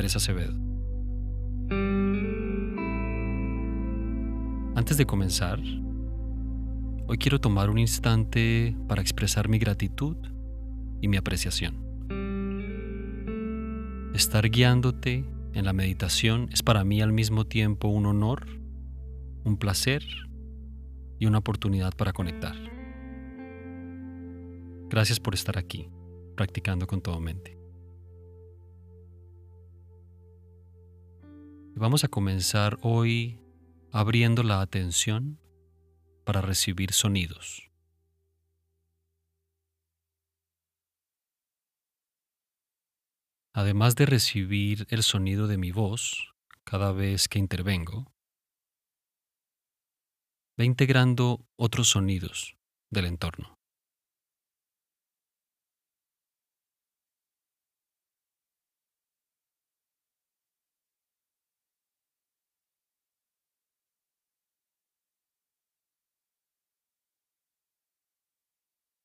Andrés Acevedo. Antes de comenzar, hoy quiero tomar un instante para expresar mi gratitud y mi apreciación. Estar guiándote en la meditación es para mí al mismo tiempo un honor, un placer y una oportunidad para conectar. Gracias por estar aquí, practicando con todo mente. Vamos a comenzar hoy abriendo la atención para recibir sonidos. Además de recibir el sonido de mi voz cada vez que intervengo, va integrando otros sonidos del entorno.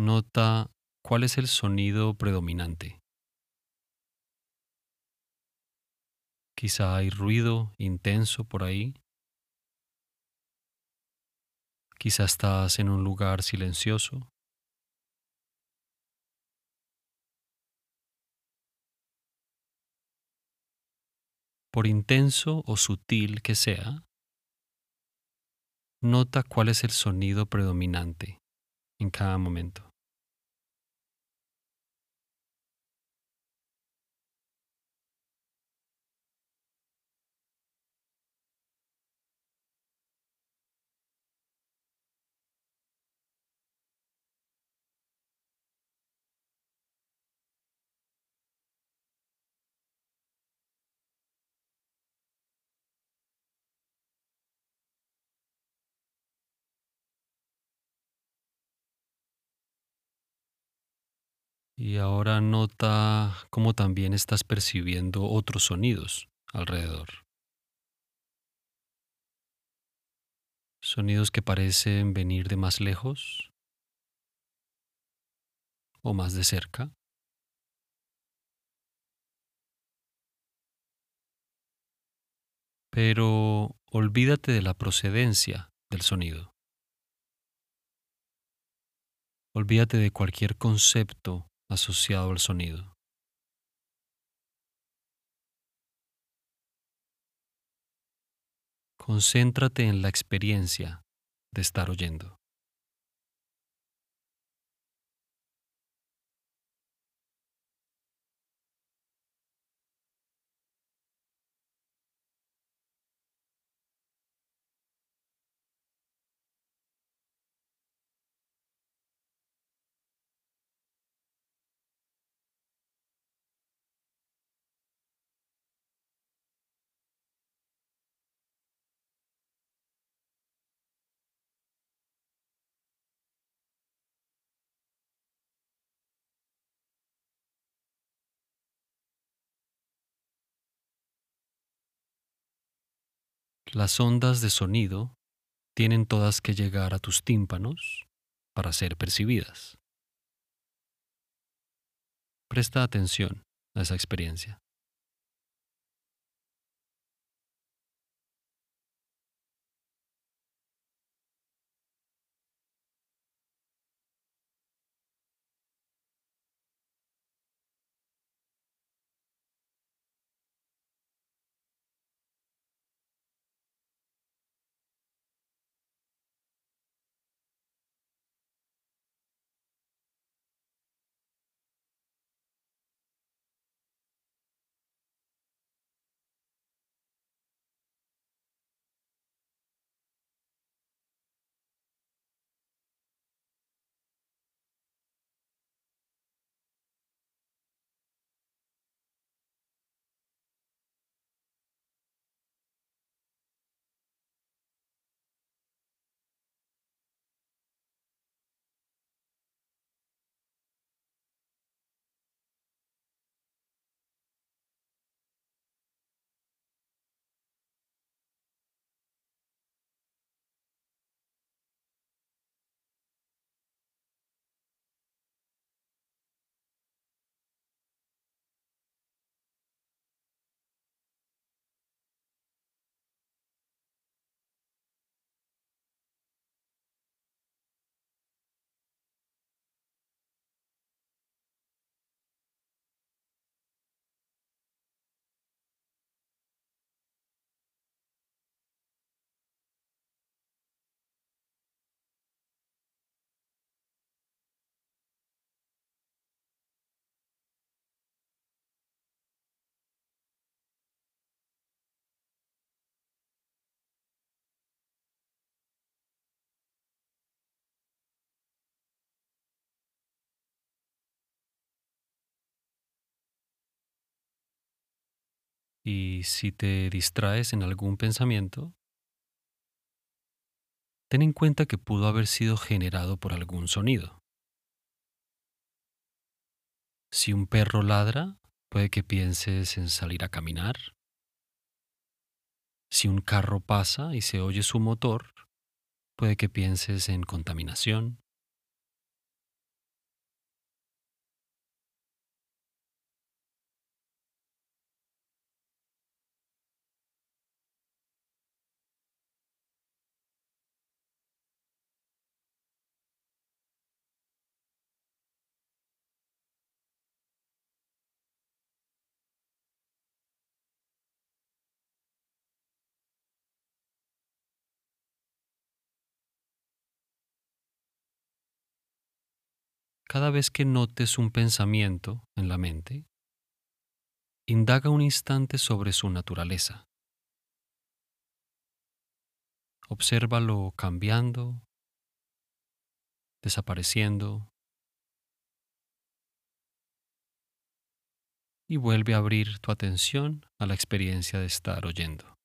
Nota cuál es el sonido predominante. Quizá hay ruido intenso por ahí. Quizá estás en un lugar silencioso. Por intenso o sutil que sea, nota cuál es el sonido predominante en cada momento. Y ahora nota cómo también estás percibiendo otros sonidos alrededor. Sonidos que parecen venir de más lejos o más de cerca. Pero olvídate de la procedencia del sonido. Olvídate de cualquier concepto asociado al sonido. Concéntrate en la experiencia de estar oyendo. Las ondas de sonido tienen todas que llegar a tus tímpanos para ser percibidas. Presta atención a esa experiencia. Y si te distraes en algún pensamiento, ten en cuenta que pudo haber sido generado por algún sonido. Si un perro ladra, puede que pienses en salir a caminar. Si un carro pasa y se oye su motor, puede que pienses en contaminación. Cada vez que notes un pensamiento en la mente, indaga un instante sobre su naturaleza. Obsérvalo cambiando, desapareciendo y vuelve a abrir tu atención a la experiencia de estar oyendo.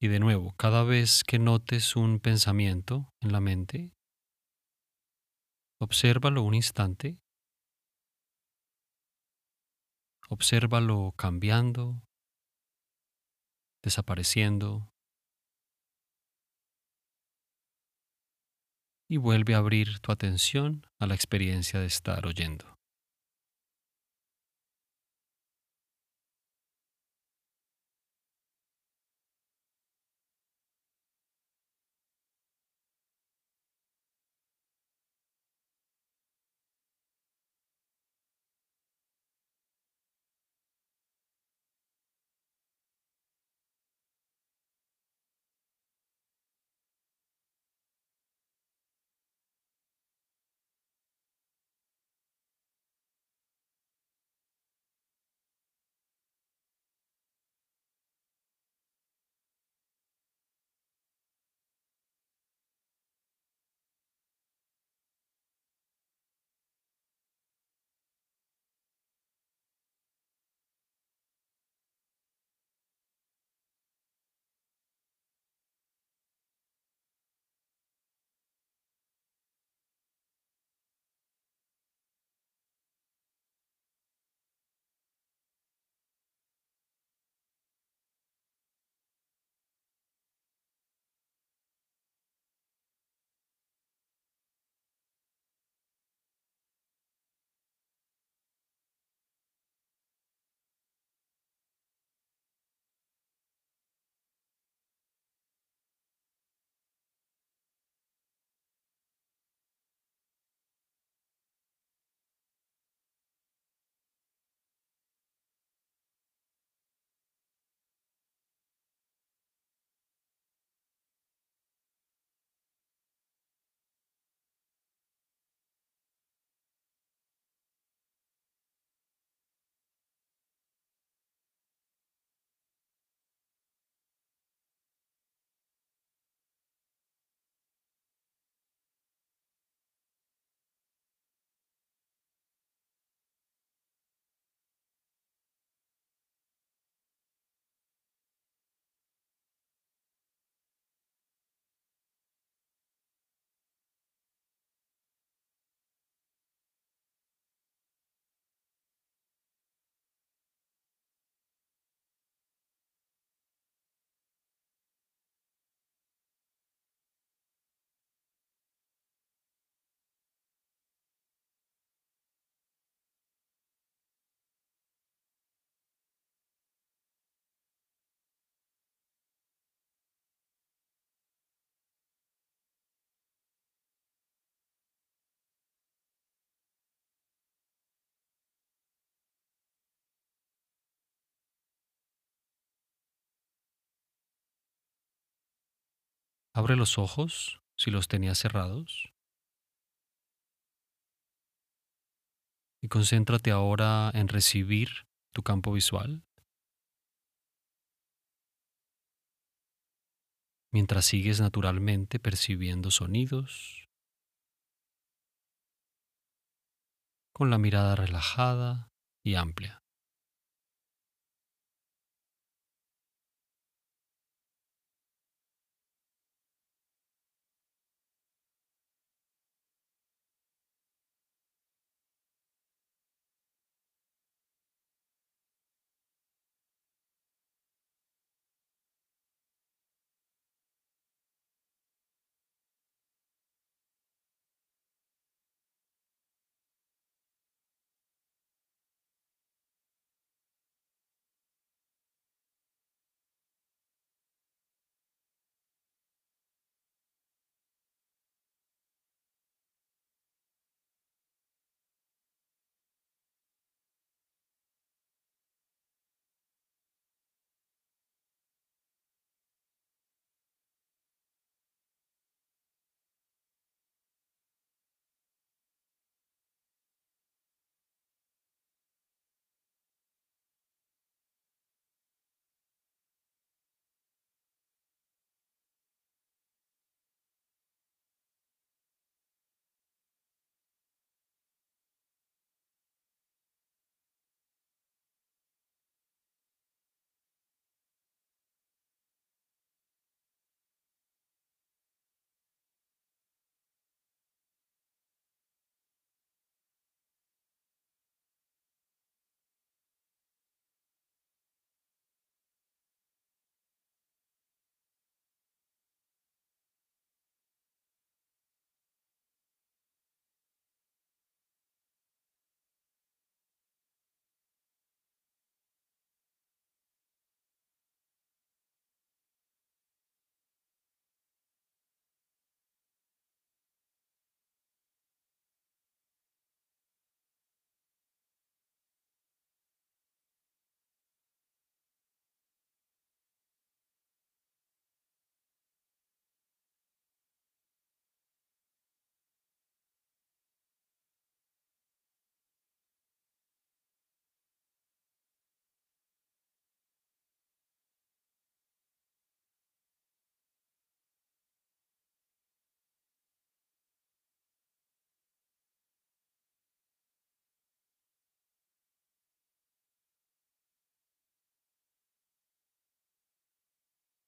Y de nuevo, cada vez que notes un pensamiento en la mente, obsérvalo un instante, obsérvalo cambiando, desapareciendo, y vuelve a abrir tu atención a la experiencia de estar oyendo. Abre los ojos si los tenías cerrados. Y concéntrate ahora en recibir tu campo visual. Mientras sigues naturalmente percibiendo sonidos, con la mirada relajada y amplia.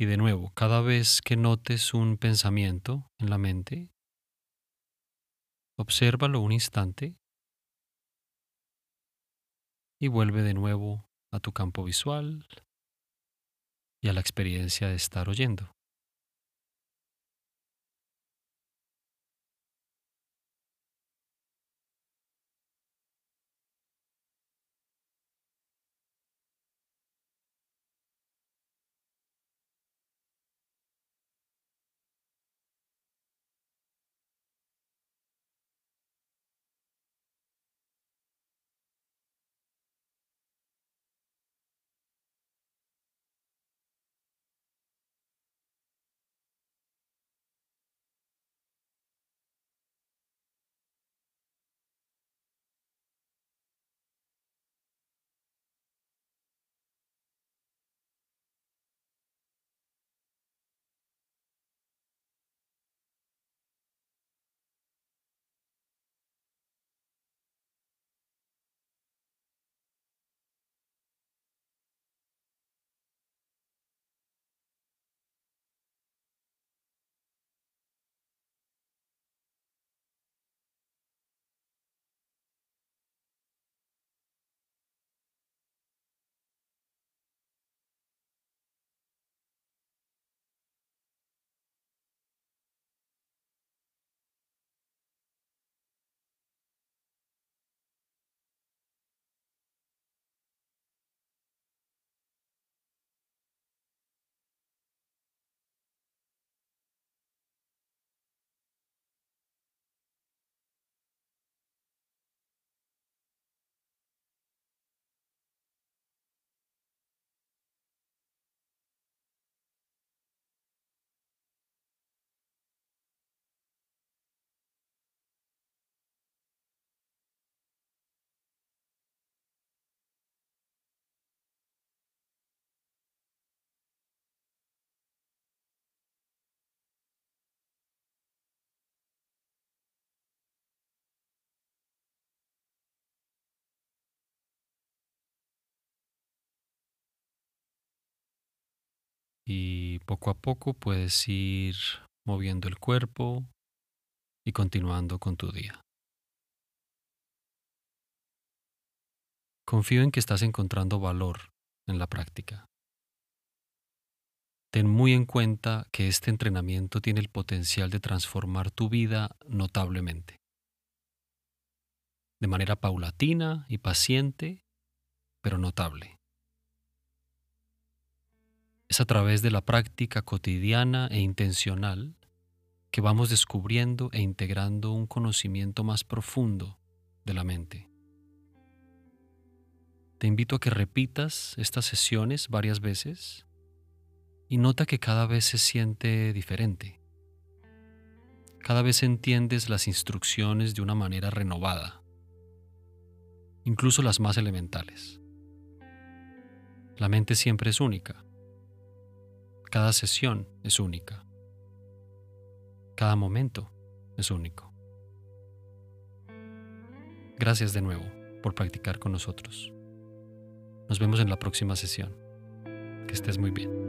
Y de nuevo, cada vez que notes un pensamiento en la mente, obsérvalo un instante y vuelve de nuevo a tu campo visual y a la experiencia de estar oyendo. Y poco a poco puedes ir moviendo el cuerpo y continuando con tu día. Confío en que estás encontrando valor en la práctica. Ten muy en cuenta que este entrenamiento tiene el potencial de transformar tu vida notablemente. De manera paulatina y paciente, pero notable. Es a través de la práctica cotidiana e intencional que vamos descubriendo e integrando un conocimiento más profundo de la mente. Te invito a que repitas estas sesiones varias veces y nota que cada vez se siente diferente. Cada vez entiendes las instrucciones de una manera renovada, incluso las más elementales. La mente siempre es única. Cada sesión es única. Cada momento es único. Gracias de nuevo por practicar con nosotros. Nos vemos en la próxima sesión. Que estés muy bien.